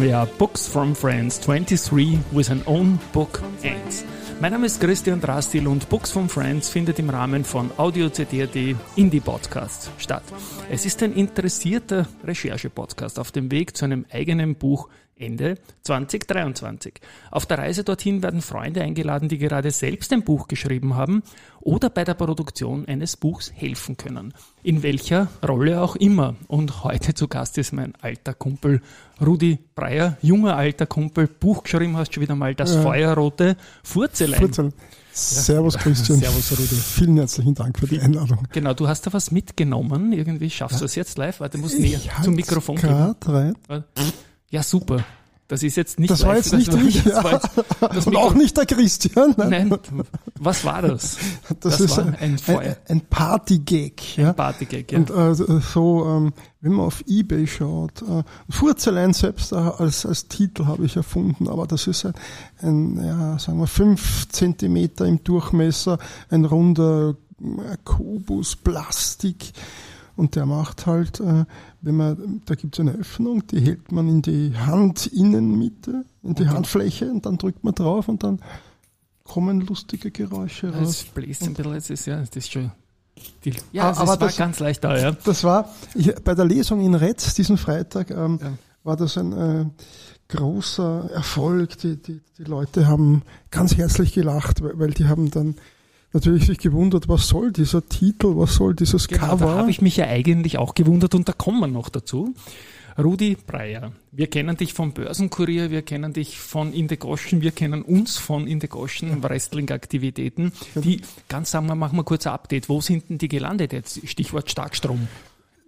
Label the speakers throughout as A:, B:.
A: Ja, Books from Friends 23 with an own book ends. Mein Name ist Christian Drastil und Books from Friends findet im Rahmen von Audio CD.at Indie Podcast statt. Es ist ein interessierter Recherche-Podcast auf dem Weg zu einem eigenen Buch Ende 2023. Auf der Reise dorthin werden Freunde eingeladen, die gerade selbst ein Buch geschrieben haben oder bei der Produktion eines Buchs helfen können. In welcher Rolle auch immer. Und heute zu Gast ist mein alter Kumpel Rudi Breyer, junger alter Kumpel, Buch geschrieben hast schon wieder mal, das ja. feuerrote Furzelein. Furzelein.
B: Servus Christian.
A: Servus Rudi.
B: Vielen herzlichen Dank für die Einladung.
A: Genau, du hast da was mitgenommen. Irgendwie schaffst ja. du es jetzt live. Warte, du musst näher zum Mikrofon
B: gehen. Rein.
A: Ja, super. Das ist jetzt nicht
B: Das war jetzt nicht ich. Das war das Und auch nicht der Christian.
A: Nein. Nein. Was war das?
B: Das, das ist ein, ein, ein, ein Partygag. Ja?
A: Ein Partygag, ja.
B: Und äh, so, ähm, wenn man auf Ebay schaut, äh, Furzelein selbst äh, als, als Titel habe ich erfunden, aber das ist ein, ein ja, sagen wir, fünf Zentimeter im Durchmesser, ein runder äh, Kubus Plastik und der macht halt, äh, wenn man, da gibt es eine Öffnung, die hält man in die Handinnenmitte, in die Handfläche und dann drückt man drauf und dann kommen lustige Geräusche raus.
A: Es bläst ein bisschen, es ist ja, das ist schon die, ja, ah, aber das war ganz leicht da, ja.
B: Das war, ich, bei der Lesung in Retz diesen Freitag ähm, ja. war das ein äh, großer Erfolg. Die, die, die Leute haben ganz herzlich gelacht, weil, weil die haben dann natürlich sich gewundert, was soll dieser Titel, was soll dieses genau, Cover.
A: Da habe ich mich ja eigentlich auch gewundert und da kommen wir noch dazu. Rudi Breyer, wir kennen dich vom Börsenkurier, wir kennen dich von In the Goschen, wir kennen uns von In the Goschen Wrestling-Aktivitäten. Die, ganz sagen wir, machen wir kurz ein Update. Wo sind denn die gelandet jetzt? Stichwort Starkstrom.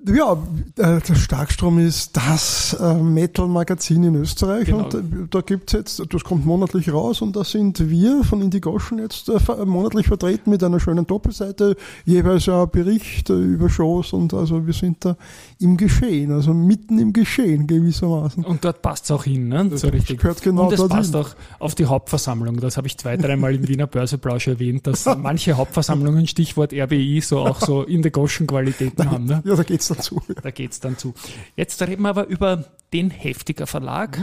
B: Ja, äh, der Starkstrom ist das äh, Metal-Magazin in Österreich genau. und äh, da gibt's jetzt, das kommt monatlich raus und da sind wir von Indigoschen jetzt monatlich vertreten mit einer schönen Doppelseite, jeweils ja Berichte über Shows und also wir sind da im Geschehen, also mitten im Geschehen gewissermaßen.
A: Und dort passt's auch hin, ne?
B: So das richtig. Gehört genau
A: und es passt auch auf die Hauptversammlung. Das habe ich zwei, dreimal im Wiener Börseplausch erwähnt, dass manche Hauptversammlungen, Stichwort RBI, so auch so in der Goschen Qualitäten haben. Ne?
B: Ja, da geht's dazu.
A: Da geht's dann zu. Jetzt reden wir aber über den Heftiger Verlag.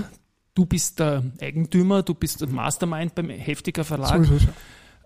A: Du bist der Eigentümer, du bist der Mastermind beim Heftiger Verlag. So.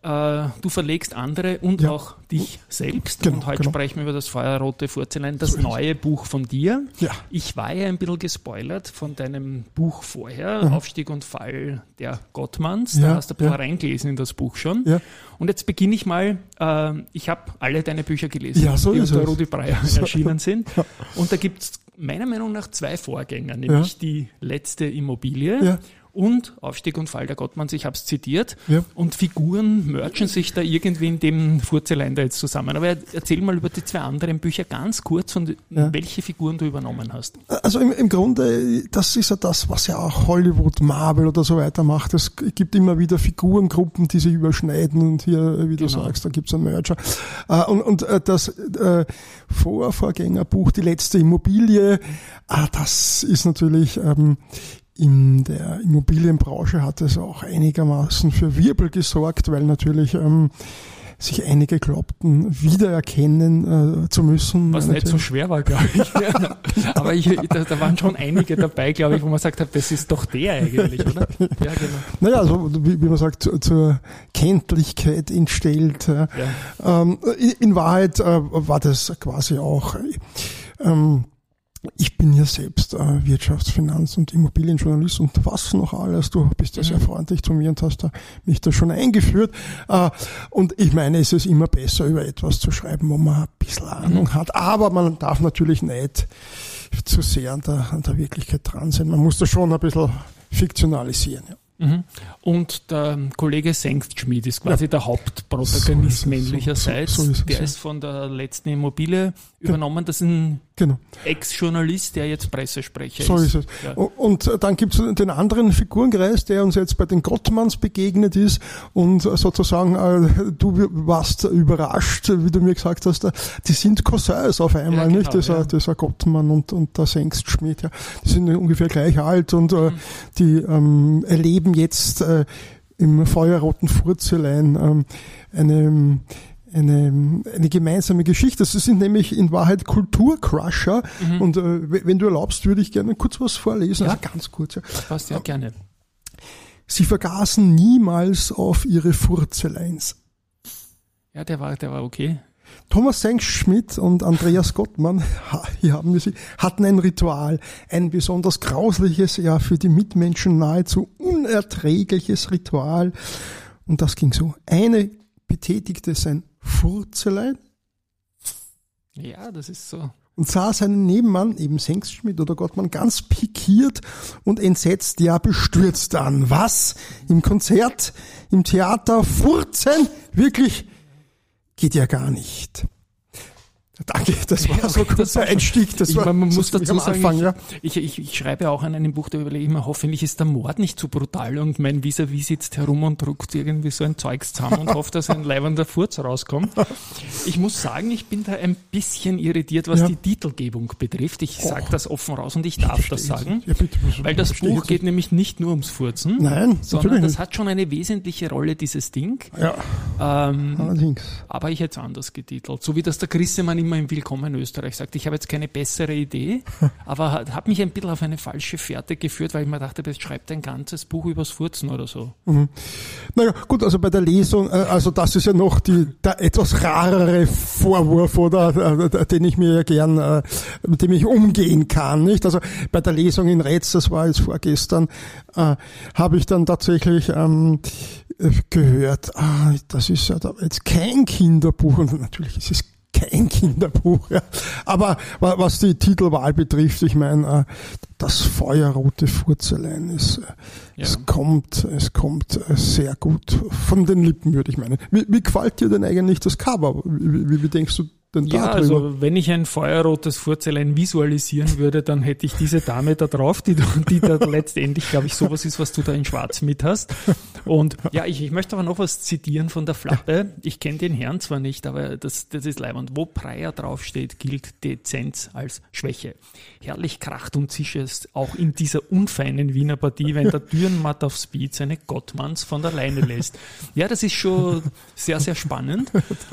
A: Äh, du verlegst andere und ja. auch dich selbst. Genau, und heute genau. sprechen wir über das Feuerrote Furzelein, das so neue Buch von dir.
B: Ja.
A: Ich war ja ein bisschen gespoilert von deinem Buch vorher, mhm. Aufstieg und Fall der Gottmanns. Da hast du ein bisschen ja. reingelesen in das Buch schon.
B: Ja.
A: Und jetzt beginne ich mal, äh, ich habe alle deine Bücher gelesen,
B: ja, so
A: die
B: unter
A: Rudi Breyer erschienen sind. Und da gibt es meiner Meinung nach zwei Vorgänger, nämlich die letzte Immobilie und Aufstieg und Fall der Gottmanns, ich habe es zitiert.
B: Ja.
A: Und Figuren merchen sich da irgendwie in dem Furzelein da jetzt zusammen. Aber erzähl mal über die zwei anderen Bücher ganz kurz und ja. welche Figuren du übernommen hast.
B: Also im, im Grunde, das ist ja das, was ja auch Hollywood, Marvel oder so weiter macht. Es gibt immer wieder Figurengruppen, die sich überschneiden und hier, wie du genau. sagst, da gibt es einen Merger. Äh, und, und äh, das äh, Vorvorgängerbuch, die letzte Immobilie, das ist natürlich ähm, in der Immobilienbranche hat es auch einigermaßen für Wirbel gesorgt, weil natürlich ähm, sich einige glaubten, wiedererkennen äh, zu müssen.
A: Was nicht so schwer war, glaube ich. Aber ich, da, da, waren schon einige dabei, glaube ich, wo man sagt hat, das ist doch der eigentlich, oder? Ja,
B: genau. Naja, also wie, wie man sagt, zu, zur Kenntlichkeit entstellt. Ja. Ähm, in, in, Wahrheit äh, war das quasi auch ähm, ich bin ja selbst äh, Wirtschafts-, Finanz- und Immobilienjournalist und was noch alles. Du bist ja sehr mhm. freundlich zu mir und hast da mich da schon eingeführt. Äh, und ich meine, es ist immer besser, über etwas zu schreiben, wo man ein bisschen Ahnung mhm. hat. Aber man darf natürlich nicht zu sehr an der, an der Wirklichkeit dran sein. Man muss da schon ein bisschen fiktionalisieren. Ja.
A: Mhm. Und der Kollege Sengstschmied ist quasi ja. der Hauptprotagonist so männlicherseits. So, so, so der ist von der letzten Immobilie übernommen. Das ist ein genau. Ex-Journalist, der jetzt Pressesprecher
B: so ist. So ist es. Ja. Und dann gibt es den anderen Figurenkreis, der uns jetzt bei den Gottmanns begegnet ist und sozusagen, äh, du warst überrascht, wie du mir gesagt hast, die sind Cousins auf einmal, ja, genau, nicht? Dieser, ja. dieser Gottmann und, und der Sengstschmied, ja. Die sind ungefähr gleich alt und äh, mhm. die ähm, erleben jetzt äh, im feuerroten Furzelein ähm, eine, eine, eine gemeinsame Geschichte. Das sind nämlich in Wahrheit Kulturcrusher. Mhm. Und äh, wenn du erlaubst, würde ich gerne kurz was vorlesen.
A: Ja. Also ganz kurz. Ja. passt ja gerne.
B: Sie vergaßen niemals auf ihre Furzeleins.
A: Ja, der war, der war okay.
B: Thomas Senk-Schmidt und Andreas Gottmann, hier haben wir sie, hatten ein Ritual, ein besonders grausliches, ja für die Mitmenschen nahezu unerträgliches Ritual. Und das ging so. Eine betätigte sein Furzelein.
A: Ja, das ist so.
B: Und sah seinen Nebenmann, eben Senkschmidt oder Gottmann, ganz pikiert und entsetzt, ja bestürzt an. Was? Im Konzert, im Theater, furzen? Wirklich? Geht ja gar nicht. Danke, das war ja, so ein kurzer Einstieg. Das
A: ich,
B: war,
A: man muss dazu sagen, Anfang, ja. ich, ich, ich, schreibe auch an einem Buch, da überlege ich mir, hoffentlich ist der Mord nicht zu brutal und mein Vis-a-vis sitzt herum und druckt irgendwie so ein Zeugs zusammen und hofft, dass ein leibender Furz rauskommt. Ich muss sagen, ich bin da ein bisschen irritiert, was ja. die Titelgebung betrifft. Ich sage das offen raus und ich darf ich das sagen. Ja, bitte, weil das Buch geht nämlich nicht nur ums Furzen,
B: Nein,
A: sondern das hat schon eine wesentliche Rolle, dieses Ding.
B: Ja,
A: ähm, allerdings. Aber ich hätte es anders getitelt. So wie das der Grissemann immer im Willkommen in Österreich sagt, ich habe jetzt keine bessere Idee, aber hat, hat mich ein bisschen auf eine falsche Fährte geführt, weil ich mir dachte, jetzt schreibt ein ganzes Buch übers Furzen oder so.
B: Mhm. Naja, gut, also bei der Lesung, äh, also das ist ja noch die, der etwas rarere Vorwurf, oder, äh, den ich mir ja gern, äh, mit dem ich umgehen kann, nicht? Also bei der Lesung in Retz, das war jetzt vorgestern, äh, habe ich dann tatsächlich ähm, gehört, ah, das ist ja jetzt kein Kinderbuch und natürlich ist es kein Kinderbuch. Ja. Aber was die Titelwahl betrifft, ich meine, äh, das feuerrote Furzelein ist, äh, ja. es kommt, es kommt äh, sehr gut von den Lippen, würde ich meinen. Wie, wie gefällt dir denn eigentlich das Cover? Wie, wie, wie denkst du
A: denn ja, also wenn ich ein feuerrotes Furzelein visualisieren würde, dann hätte ich diese Dame da drauf, die, die da letztendlich, glaube ich, sowas ist, was du da in Schwarz mit hast. Und ja, ich, ich möchte aber noch was zitieren von der Flappe. Ich kenne den Herrn zwar nicht, aber das, das ist leibend. Wo Breyer draufsteht, gilt Dezenz als Schwäche. Herrlich kracht und zischt es auch in dieser unfeinen Wiener Partie, wenn der Dürrenmatt auf Speed seine Gottmanns von der Leine lässt. Ja, das ist schon sehr, sehr spannend.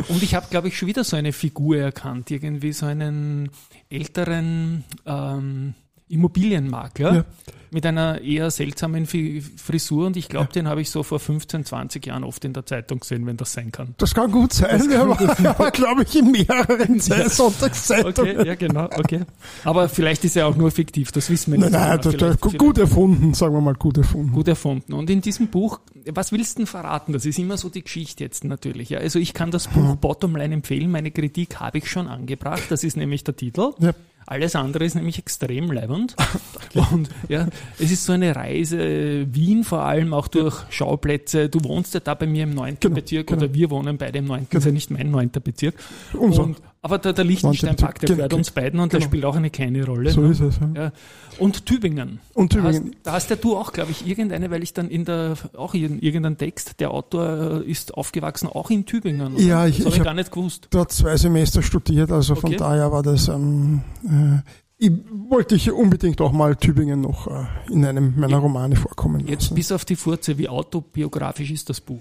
A: Und ich habe, glaube ich, schon wieder so eine Figur Erkannt, irgendwie so einen älteren ähm, Immobilienmakler ja. mit einer eher seltsamen Frisur und ich glaube, ja. den habe ich so vor 15, 20 Jahren oft in der Zeitung gesehen, wenn das sein kann.
B: Das kann gut sein, der war, war glaube ich, in mehreren ja. Sonntagszeitungen.
A: Okay, ja, genau, okay. Aber vielleicht ist er auch nur fiktiv, das wissen wir
B: nicht. Nein, nein, das, vielleicht, gut vielleicht. erfunden, sagen wir mal, gut erfunden.
A: Gut erfunden. Und in diesem Buch, was willst du denn verraten? Das ist immer so die Geschichte jetzt natürlich. Ja. Also ich kann das Buch Bottomline empfehlen, meine Kritik habe ich schon angebracht, das ist nämlich der Titel. Ja. Alles andere ist nämlich extrem leibend. Und ja, es ist so eine Reise, Wien vor allem, auch durch Schauplätze. Du wohnst ja da bei mir im neunten genau, Bezirk genau. oder wir wohnen beide im neunten, genau. ist ja nicht mein neunter Bezirk. Unser. Und aber der, der Liechtenstein-Pakt, der gehört uns beiden und genau. der spielt auch eine kleine Rolle.
B: So ne? ist es. Ja.
A: ja. Und Tübingen.
B: Und Tübingen.
A: Da hast, da hast ja du auch, glaube ich, irgendeine, weil ich dann in der, auch in irgendein Text, der Autor ist aufgewachsen, auch in Tübingen.
B: Oder? Ja, ich, das ich, ich gar nicht gewusst. Dort zwei Semester studiert, also okay. von daher war das, ähm, äh, ich wollte ich unbedingt auch mal Tübingen noch äh, in einem meiner Romane vorkommen
A: lassen. Jetzt bis auf die Furze, wie autobiografisch ist das Buch?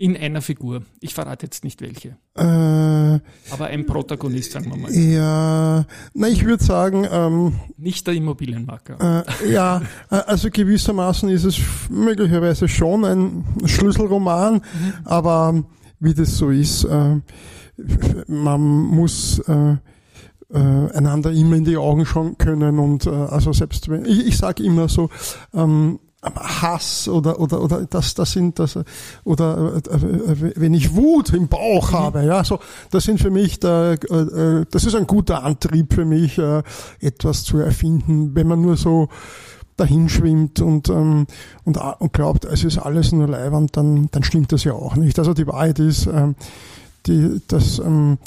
A: In einer Figur. Ich verrate jetzt nicht welche. Äh, Aber ein Protagonist, sagen wir mal.
B: Ja, na, ich würde sagen. Ähm,
A: nicht der Immobilienmarker.
B: Äh, ja, äh, also gewissermaßen ist es möglicherweise schon ein Schlüsselroman, mhm. aber wie das so ist, äh, man muss äh, äh, einander immer in die Augen schauen können und äh, also selbst wenn ich, ich sage immer so ähm, Hass oder oder oder das das sind das oder äh, wenn ich Wut im Bauch mhm. habe ja so das sind für mich da äh, das ist ein guter Antrieb für mich äh, etwas zu erfinden wenn man nur so dahin schwimmt und ähm, und und glaubt es ist alles nur Leiwand dann dann stimmt das ja auch nicht also die Wahrheit ist ähm, die das ähm,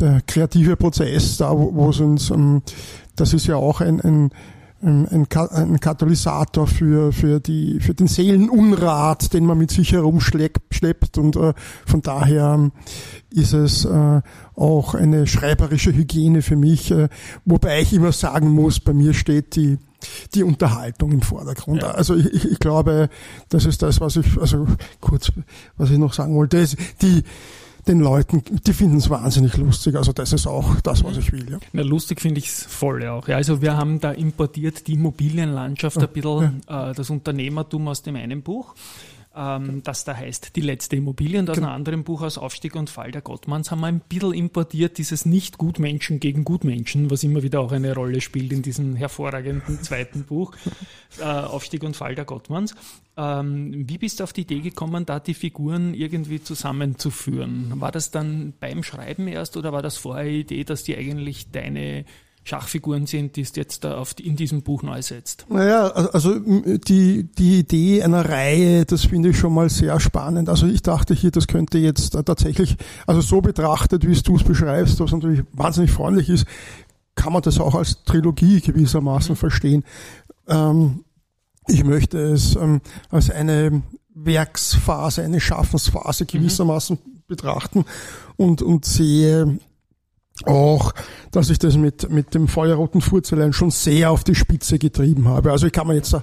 B: der kreative Prozess da wo, wo es uns ähm, das ist ja auch ein, ein ein, ein Katalysator für, für, die, für den Seelenunrat, den man mit sich herumschleppt. Und äh, von daher ist es äh, auch eine schreiberische Hygiene für mich, äh, wobei ich immer sagen muss, bei mir steht die die Unterhaltung im Vordergrund. Ja. Also ich, ich, ich glaube, das ist das, was ich, also kurz, was ich noch sagen wollte, ist die, den Leuten, die finden es wahnsinnig lustig. Also das ist auch das, was ich will. Ja.
A: Na, lustig finde ich es voll auch. Ja, also wir haben da importiert die Immobilienlandschaft ein bisschen, ja. äh, das Unternehmertum aus dem einen Buch ähm, das da heißt Die letzte Immobilie und aus genau. einem anderen Buch aus Aufstieg und Fall der Gottmanns haben wir ein bisschen importiert, dieses Nicht-Gutmenschen gegen Gutmenschen, was immer wieder auch eine Rolle spielt in diesem hervorragenden zweiten Buch, äh, Aufstieg und Fall der Gottmanns. Ähm, wie bist du auf die Idee gekommen, da die Figuren irgendwie zusammenzuführen? War das dann beim Schreiben erst oder war das vorher die Idee, dass die eigentlich deine Schachfiguren sind, die es jetzt da auf, in diesem Buch neu setzt.
B: Naja, also die, die Idee einer Reihe, das finde ich schon mal sehr spannend. Also ich dachte hier, das könnte jetzt tatsächlich, also so betrachtet, wie es du es beschreibst, was natürlich wahnsinnig freundlich ist, kann man das auch als Trilogie gewissermaßen mhm. verstehen. Ähm, ich möchte es ähm, als eine Werksphase, eine Schaffensphase mhm. gewissermaßen mhm. betrachten und, und sehe auch, dass ich das mit, mit dem feuerroten Furzelein schon sehr auf die Spitze getrieben habe. Also ich kann man jetzt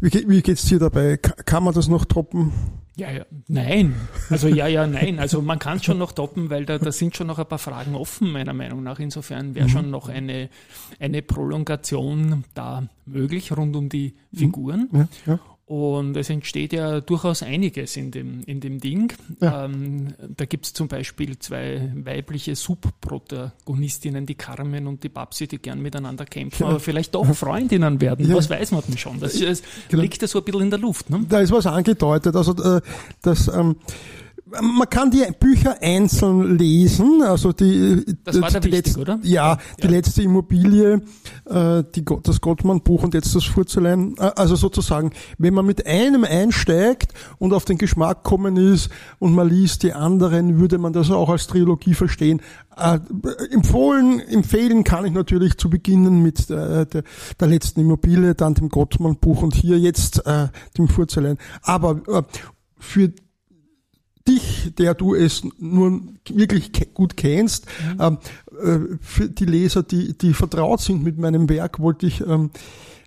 B: wie, wie geht's dir dabei? Kann man das noch toppen?
A: Ja, ja, nein. Also ja, ja, nein. Also man kann es schon noch toppen, weil da, da sind schon noch ein paar Fragen offen, meiner Meinung nach. Insofern wäre mhm. schon noch eine, eine Prolongation da möglich rund um die Figuren. Ja, ja. Und es entsteht ja durchaus einiges in dem, in dem Ding. Ja. Ähm, da gibt es zum Beispiel zwei weibliche Subprotagonistinnen, die Carmen und die Babsi, die gern miteinander kämpfen, ja. aber vielleicht doch Freundinnen werden. Ja. Was weiß man denn schon? Das, das genau. liegt ja so ein bisschen in der Luft. Ne?
B: Da ist was angedeutet. Also äh, das ähm, man kann die Bücher einzeln lesen, also die,
A: das war
B: die,
A: wichtig, letzte,
B: oder? Ja, die ja. letzte Immobilie, äh, die, das Gottmann-Buch und jetzt das Furzelein. Äh, also sozusagen, wenn man mit einem einsteigt und auf den Geschmack kommen ist und man liest die anderen, würde man das auch als Trilogie verstehen. Äh, empfohlen, empfehlen kann ich natürlich zu beginnen mit äh, der, der letzten Immobilie, dann dem Gottmann-Buch und hier jetzt äh, dem Furzelein. Aber für dich, der du es nur wirklich gut kennst, mhm. ähm, äh, für die Leser, die, die vertraut sind mit meinem Werk, wollte ich ähm,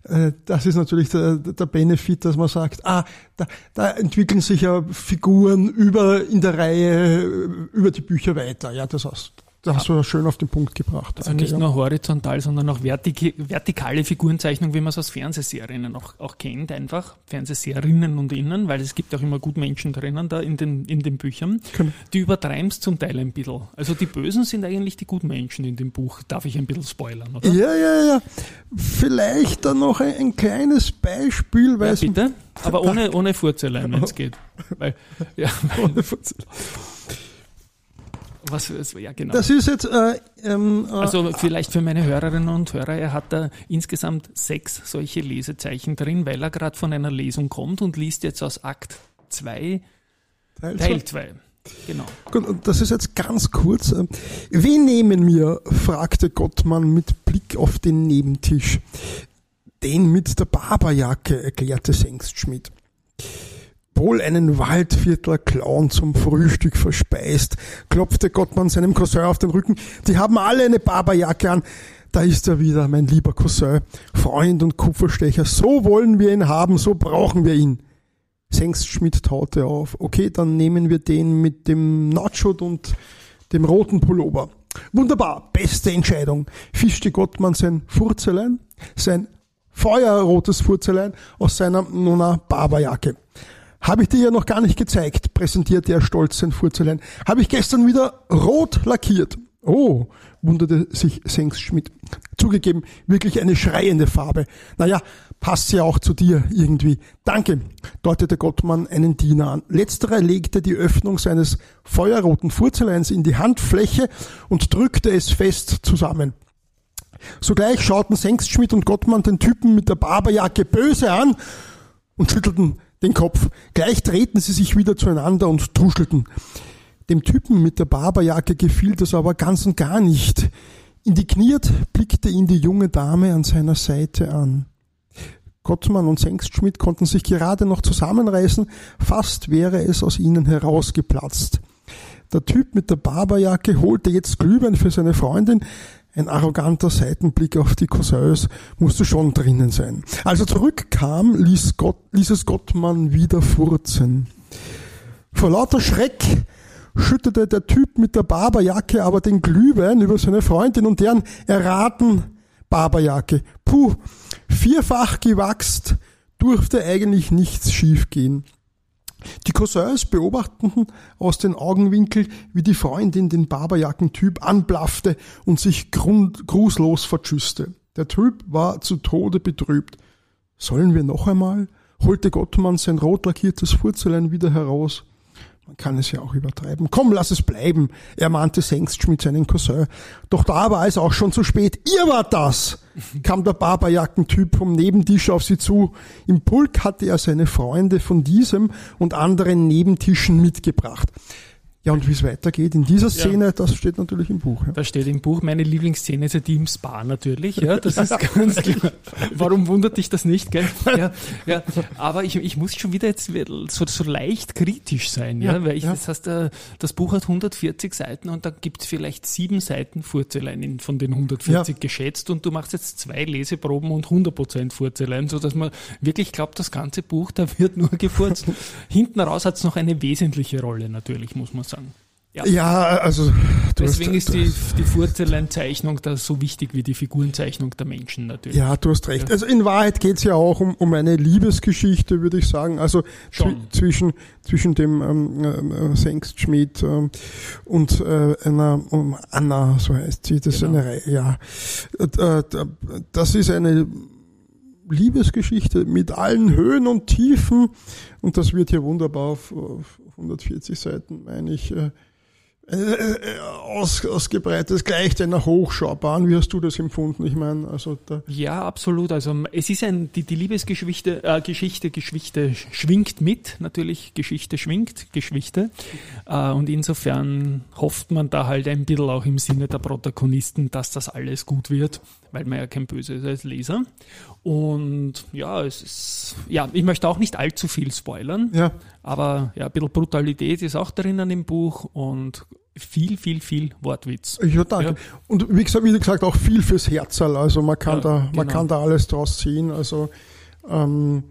B: äh, das ist natürlich der, der Benefit, dass man sagt, ah, da, da entwickeln sich ja Figuren über in der Reihe über die Bücher weiter. Ja, das heißt, da hast du ja schön auf den Punkt gebracht.
A: Also nicht nur horizontal, sondern auch vertik vertikale Figurenzeichnung, wie man es aus Fernsehserien auch, auch kennt, einfach. Fernsehserinnen und innen, weil es gibt auch immer gut Menschen drinnen da in den, in den Büchern. Genau. Die übertreiben es zum Teil ein bisschen. Also die Bösen sind eigentlich die guten Menschen in dem Buch. Darf ich ein bisschen spoilern, oder?
B: Ja, ja, ja. Vielleicht dann noch ein, ein kleines Beispiel, weil
A: ja, bitte? Aber ohne, ohne Furzelein, wenn es geht. Weil, ja. ohne Furzelein.
B: Was, ja, genau. Das ist jetzt. Äh,
A: ähm, äh, also vielleicht für meine Hörerinnen und Hörer, er hat da insgesamt sechs solche Lesezeichen drin, weil er gerade von einer Lesung kommt und liest jetzt aus Akt 2 Teil 2.
B: Genau. Gut, und das ist jetzt ganz kurz. Wen nehmen wir? fragte Gottmann mit Blick auf den Nebentisch. Den mit der Barberjacke, erklärte Sengstschmidt wohl einen Waldviertler Clown zum Frühstück verspeist, klopfte Gottmann seinem Cousin auf den Rücken. Die haben alle eine Barberjacke an. Da ist er wieder, mein lieber Cousin, Freund und Kupferstecher. So wollen wir ihn haben, so brauchen wir ihn. Sengstschmidt taute auf. Okay, dann nehmen wir den mit dem Nachot und dem roten Pullover. Wunderbar, beste Entscheidung. Fischte Gottmann sein Furzelein, sein feuerrotes Furzelein aus seiner Nona Barberjacke. Habe ich dir ja noch gar nicht gezeigt, präsentierte er stolz sein Furzelein. Habe ich gestern wieder rot lackiert. Oh, wunderte sich Sengschmidt. Zugegeben, wirklich eine schreiende Farbe. Naja, passt ja auch zu dir irgendwie. Danke, deutete Gottmann einen Diener an. Letzterer legte die Öffnung seines feuerroten Furzeleins in die Handfläche und drückte es fest zusammen. Sogleich schauten Sengstschmidt und Gottmann den Typen mit der Barberjacke böse an und schüttelten den Kopf. Gleich drehten sie sich wieder zueinander und tuschelten. Dem Typen mit der Barberjacke gefiel das aber ganz und gar nicht. Indigniert blickte ihn die junge Dame an seiner Seite an. Gottmann und Sengstschmidt konnten sich gerade noch zusammenreißen, fast wäre es aus ihnen herausgeplatzt. Der Typ mit der Barberjacke holte jetzt Glühwein für seine Freundin, ein arroganter Seitenblick auf die Cousins musste schon drinnen sein. Als er zurückkam, ließ, Gott, ließ es Gottmann wieder furzen. Vor lauter Schreck schüttete der Typ mit der Barberjacke aber den Glühwein über seine Freundin und deren erraten Barberjacke. Puh, vierfach gewachst, durfte eigentlich nichts schiefgehen. Die Cousins beobachteten aus den Augenwinkel, wie die Freundin den Barberjackentyp anblaffte und sich grußlos verschüsste. Der Typ war zu Tode betrübt. Sollen wir noch einmal? holte Gottmann sein rot lackiertes Furzelein wieder heraus. Man kann es ja auch übertreiben. Komm, lass es bleiben, ermahnte Sengst mit seinem Cousin. Doch da war es auch schon zu spät. Ihr wart das! kam der Barberjackentyp vom Nebentisch auf sie zu. Im Pulk hatte er seine Freunde von diesem und anderen Nebentischen mitgebracht. Ja, und wie es weitergeht in dieser Szene, ja. das steht natürlich im Buch. Ja.
A: Das steht im Buch. Meine Lieblingsszene ist ja die im Spa natürlich. Ja, das ist ganz klar. Warum wundert dich das nicht, gell? Ja, ja. Aber ich, ich muss schon wieder jetzt so, so leicht kritisch sein, ja, ja weil ich, das heißt, äh, das Buch hat 140 Seiten und da gibt es vielleicht sieben Seiten Furzelein von den 140 geschätzt und du machst jetzt zwei Leseproben und 100% Furzelein, sodass man wirklich glaubt, das ganze Buch, da wird nur gefurzt. Hinten raus hat es noch eine wesentliche Rolle natürlich, muss man sagen sagen.
B: Ja, ja also
A: deswegen hast, ist die, die Furzeleinzeichnung da so wichtig wie die Figurenzeichnung der Menschen natürlich.
B: Ja, du hast recht. Also in Wahrheit geht's ja auch um, um eine Liebesgeschichte, würde ich sagen. Also zwischen zwischen dem ähm, äh, Sengstschmidt ähm, und äh, einer um Anna, so heißt sie. Das genau. ist eine Reihe. Ja, äh, das ist eine Liebesgeschichte mit allen Höhen und Tiefen und das wird hier wunderbar auf, auf 140 Seiten, meine ich, äh, aus, ausgebreitet, gleicht einer Hochschaubahn. Wie hast du das empfunden? Ich meine, also
A: da ja, absolut. Also es ist ein die, die Liebesgeschichte, äh, Geschichte, Geschichte schwingt mit, natürlich Geschichte schwingt, Geschichte. Äh, und insofern hofft man da halt ein bisschen auch im Sinne der Protagonisten, dass das alles gut wird, weil man ja kein Böse ist als Leser. Und ja, es ist, ja, ich möchte auch nicht allzu viel spoilern, ja. aber ja, ein bisschen Brutalität ist auch drinnen im Buch und viel, viel, viel Wortwitz.
B: Ja, danke. Ja. Und wie gesagt, wie gesagt, auch viel fürs Herzal. Also man kann ja, da, man genau. kann da alles draus ziehen. Also ähm,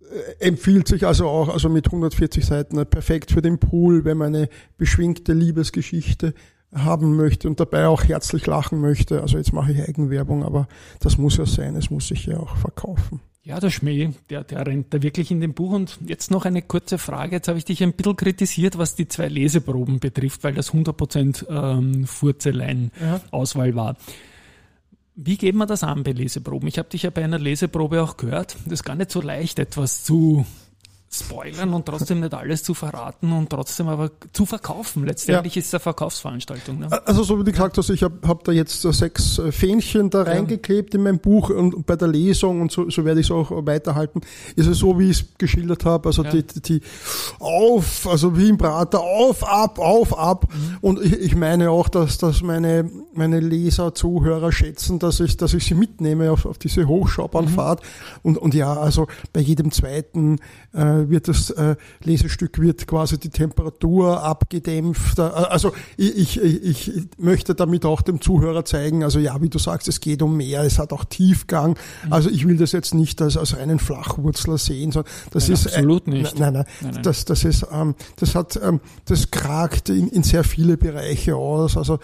B: äh, empfiehlt sich also auch, also mit 140 Seiten äh, perfekt für den Pool, wenn man eine beschwingte Liebesgeschichte haben möchte und dabei auch herzlich lachen möchte. Also jetzt mache ich Eigenwerbung, aber das muss ja sein, es muss sich ja auch verkaufen.
A: Ja, der Schmäh, der, der rennt da wirklich in dem Buch. Und jetzt noch eine kurze Frage. Jetzt habe ich dich ein bisschen kritisiert, was die zwei Leseproben betrifft, weil das 100% ähm, Furzelein-Auswahl war. Wie geht man das an bei Leseproben? Ich habe dich ja bei einer Leseprobe auch gehört. Das ist gar nicht so leicht, etwas zu spoilern und trotzdem nicht alles zu verraten und trotzdem aber zu verkaufen. Letztendlich ja. ist es eine Verkaufsveranstaltung. Ne?
B: Also so wie du gesagt hast, ich habe hab da jetzt sechs äh, Fähnchen da reingeklebt in mein Buch und bei der Lesung und so, so werde ich es auch weiterhalten. Ist es so, wie ich es geschildert habe, also ja. die, die auf, also wie im Prater, auf, ab, auf, ab. Mhm. Und ich, ich meine auch, dass, dass meine, meine Leser, Zuhörer schätzen, dass ich, dass ich sie mitnehme auf, auf diese Hochschaubahnfahrt. Mhm. Und, und ja, also bei jedem zweiten äh, wird das äh, Lesestück wird quasi die Temperatur abgedämpft. Äh, also ich, ich, ich möchte damit auch dem Zuhörer zeigen, also ja, wie du sagst, es geht um mehr, es hat auch Tiefgang. Mhm. Also ich will das jetzt nicht als, als reinen Flachwurzler sehen, sondern das nein, ist
A: absolut nicht.
B: Nein, nein, nein, nein. Das, das ist, ähm, das hat, ähm, das kragt in, in sehr viele Bereiche aus. Also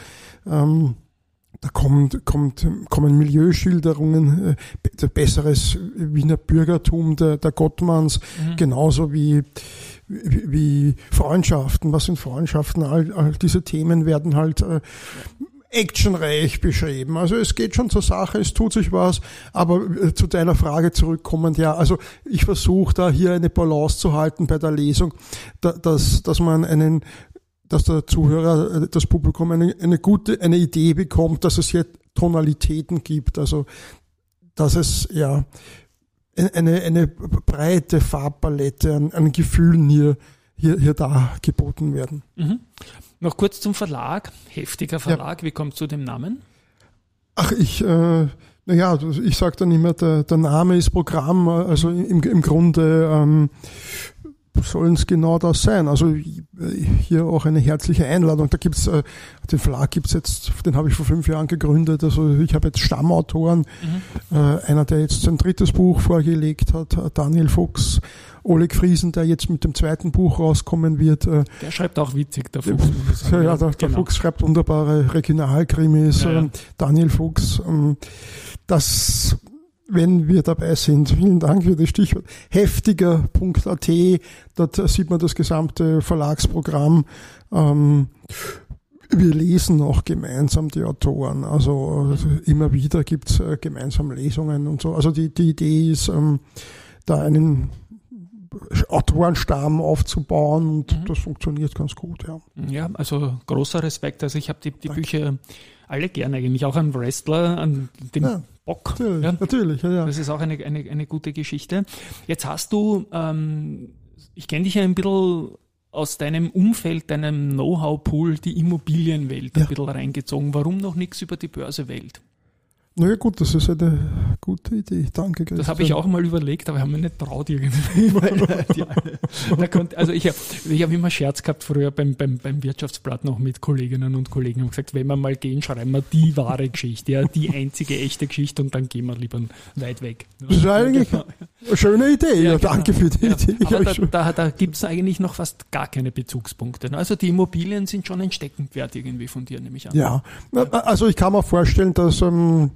B: ähm, da kommt, kommt, kommen Milieuschilderungen, äh, besseres Wiener Bürgertum der, der Gottmanns, mhm. genauso wie, wie, Freundschaften. Was sind Freundschaften? All, all diese Themen werden halt äh, actionreich beschrieben. Also es geht schon zur Sache, es tut sich was, aber äh, zu deiner Frage zurückkommend, ja, also ich versuche da hier eine Balance zu halten bei der Lesung, dass, dass man einen dass der Zuhörer, äh, das Publikum eine, eine gute, eine Idee bekommt, dass es hier Tonalitäten gibt, also dass es ja eine, eine breite Farbpalette an, an Gefühlen hier, hier, hier da geboten werden.
A: Mhm. Noch kurz zum Verlag, heftiger Verlag, ja. wie kommt zu dem Namen?
B: Ach, ich, äh, naja, ich sage dann immer, der, der Name ist Programm, also im, im Grunde ähm, sollen es genau das sein. Also hier auch eine herzliche Einladung. Da gibt's äh, den Verlag gibt's jetzt, den habe ich vor fünf Jahren gegründet. Also ich habe jetzt Stammautoren. Mhm. Äh, einer, der jetzt sein drittes Buch vorgelegt hat, äh, Daniel Fuchs. Oleg Friesen, der jetzt mit dem zweiten Buch rauskommen wird.
A: Äh, der schreibt auch witzig, der Fuchs.
B: Ja, ja der, der genau. Fuchs schreibt wunderbare Regionalkrimis. Ja, ja. Ähm, Daniel Fuchs. Ähm, das wenn wir dabei sind. Vielen Dank für das Stichwort. Heftiger.at, dort sieht man das gesamte Verlagsprogramm. Ähm, wir lesen auch gemeinsam die Autoren. Also, also immer wieder gibt's äh, gemeinsam Lesungen und so. Also die, die Idee ist, ähm, da einen Autorenstamm aufzubauen und mhm. das funktioniert ganz gut, ja.
A: Ja, also großer Respekt. Also ich habe die, die Bücher alle gern eigentlich, auch an Wrestler, an den ja. Bock.
B: Natürlich, ja. natürlich ja.
A: Das ist auch eine, eine, eine gute Geschichte. Jetzt hast du, ähm, ich kenne dich ja ein bisschen aus deinem Umfeld, deinem Know-how-Pool, die Immobilienwelt ein bisschen reingezogen. Warum noch nichts über die Börsewelt?
B: Naja gut, das ist eine gute Idee. Danke.
A: Christian. Das habe ich auch mal überlegt, aber ich habe mir nicht traut irgendwie. also ich habe ich hab immer Scherz gehabt früher beim, beim, beim Wirtschaftsblatt noch mit Kolleginnen und Kollegen und gesagt, wenn wir mal gehen, schreiben wir die wahre Geschichte, ja, die einzige echte Geschichte und dann gehen wir lieber weit weg.
B: Das ist eigentlich schöne Idee. Ja, genau. danke für die ja, Idee.
A: Aber da, da, da gibt es eigentlich noch fast gar keine Bezugspunkte. Also die Immobilien sind schon ein Steckenpferd irgendwie von dir, nehme ich an.
B: Ja, also ich kann mir vorstellen, dass ähm,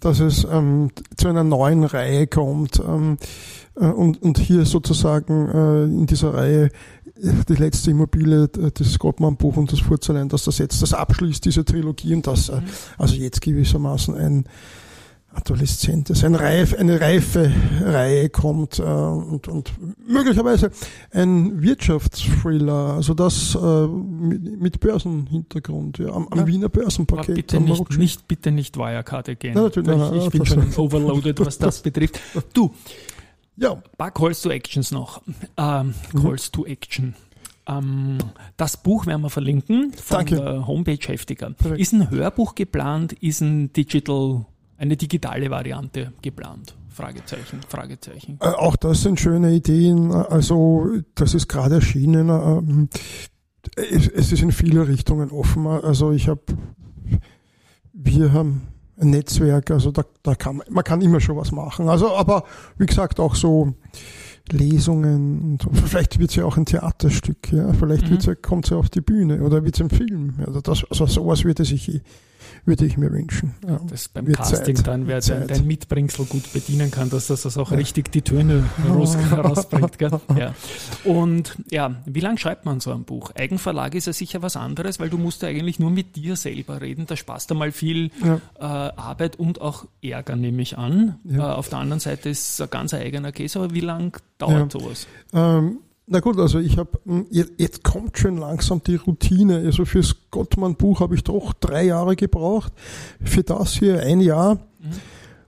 B: dass es ähm, zu einer neuen Reihe kommt ähm, äh, und, und hier sozusagen äh, in dieser Reihe die letzte Immobilie, äh, das Gottmann-Buch und das Furzerlein, dass das jetzt das abschließt, diese Trilogie und das äh, also jetzt gewissermaßen ein Adoleszentes, ein Reif, eine reife Reihe kommt äh, und, und möglicherweise ein Wirtschaftsthriller, also das äh, mit, mit Börsenhintergrund, ja, am, am ja. Wiener Börsenpaket.
A: bitte nicht, nicht, bitte nicht Wirecard gehen. Ja, natürlich, ich, ich bin schon overloaded, was das betrifft. Du, ja. ein paar Calls to Actions noch. Ähm. Calls mhm. to Action. Ähm, das Buch werden wir verlinken von Danke. der Homepage Heftiger. Perfekt. Ist ein Hörbuch geplant? Ist ein Digital eine digitale Variante geplant? Fragezeichen, Fragezeichen.
B: Äh, auch das sind schöne Ideen. Also, das ist gerade erschienen. Ähm, es, es ist in viele Richtungen offen. Also, ich habe, wir haben ein Netzwerk, also da, da kann man, kann immer schon was machen. Also, aber wie gesagt, auch so Lesungen und so. Vielleicht wird es ja auch ein Theaterstück, ja. Vielleicht mhm. ja, kommt es ja auf die Bühne oder wird es ein Film. Also, das, also sowas würde sich würde ich mir wünschen.
A: Ja, das beim Wird Casting Zeit. dann, wer dein, dein, Mitbringsel gut bedienen kann, dass das, das auch ja. richtig die Töne raus, rausbringt. Gell? Ja. Und ja, wie lange schreibt man so ein Buch? Eigenverlag ist ja sicher was anderes, weil du musst ja eigentlich nur mit dir selber reden. Da sparst du mal viel ja. äh, Arbeit und auch Ärger, nehme ich an. Äh, auf der anderen Seite ist es ein ganz eigener Case, aber wie lange dauert sowas?
B: Ähm, na gut, also ich habe, hm, jetzt kommt schon langsam die Routine. Also fürs Gottmann-Buch habe ich doch drei Jahre gebraucht. Für das hier ein Jahr. Mhm.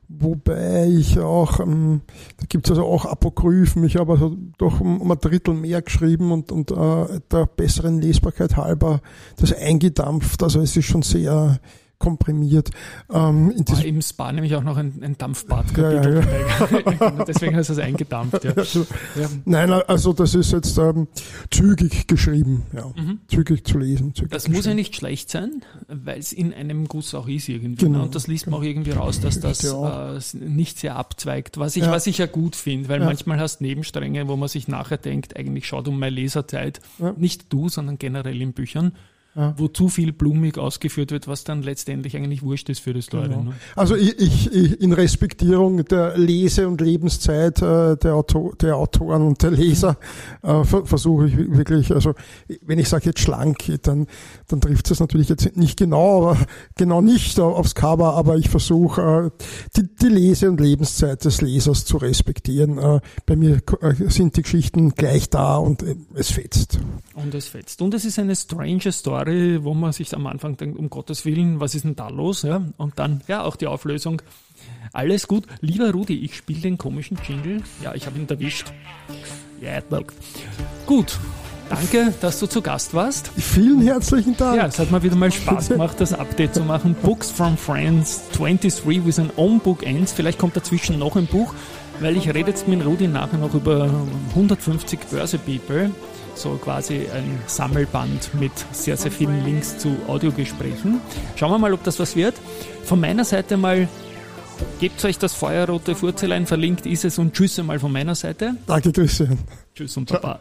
B: Wobei ich auch, ähm, da gibt es also auch Apokryphen, ich habe also doch um, ein Drittel mehr geschrieben und, und äh, der besseren Lesbarkeit halber das eingedampft. Also es ist schon sehr, komprimiert.
A: Ähm, War Im Spa nämlich auch noch ein, ein Dampfbadkapitel. Ja, ja. Deswegen hast du es eingedampft. Ja.
B: Nein, also das ist jetzt ähm, zügig geschrieben, ja. Mhm. zügig zu lesen. Zügig
A: das muss ja nicht schlecht sein, weil es in einem Guss auch ist irgendwie. Ne? Genau. Und das liest man auch irgendwie raus, dass das äh, nicht sehr abzweigt, was ich, was ich ja gut finde, weil manchmal hast Nebenstränge, wo man sich nachher denkt, eigentlich schaut um meine Leserzeit, nicht du, sondern generell in Büchern ja. wo zu viel blumig ausgeführt wird, was dann letztendlich eigentlich wurscht ist für das Leute. Genau. Ne?
B: Also ich, ich, in Respektierung der Lese- und Lebenszeit äh, der, Autor, der Autoren und der Leser äh, versuche ich wirklich, also wenn ich sage jetzt schlank, dann, dann trifft es natürlich jetzt nicht genau, aber genau nicht aufs Cover, aber ich versuche äh, die, die Lese- und Lebenszeit des Lesers zu respektieren. Äh, bei mir äh, sind die Geschichten gleich da und äh, es fetzt.
A: Und es fetzt. Und es ist eine strange Story Story, wo man sich am Anfang denkt, um Gottes Willen, was ist denn da los? Ja? Und dann, ja, auch die Auflösung. Alles gut. Lieber Rudi, ich spiele den komischen Jingle. Ja, ich habe ihn erwischt. Ja, gut. Danke, dass du zu Gast warst.
B: Vielen herzlichen Dank.
A: Ja, es hat mir wieder mal Spaß gemacht, das Update zu machen. Books from Friends 23 with an Own Book Ends. Vielleicht kommt dazwischen noch ein Buch. weil ich rede jetzt mit Rudi nachher noch über 150 Börse People, so quasi ein Sammelband mit sehr, sehr vielen Links zu Audiogesprächen. Schauen wir mal, ob das was wird. Von meiner Seite mal Gebt euch das feuerrote Furzelein, verlinkt ist es und tschüss einmal von meiner Seite.
B: Danke, Grüße.
A: Tschüss und Baba.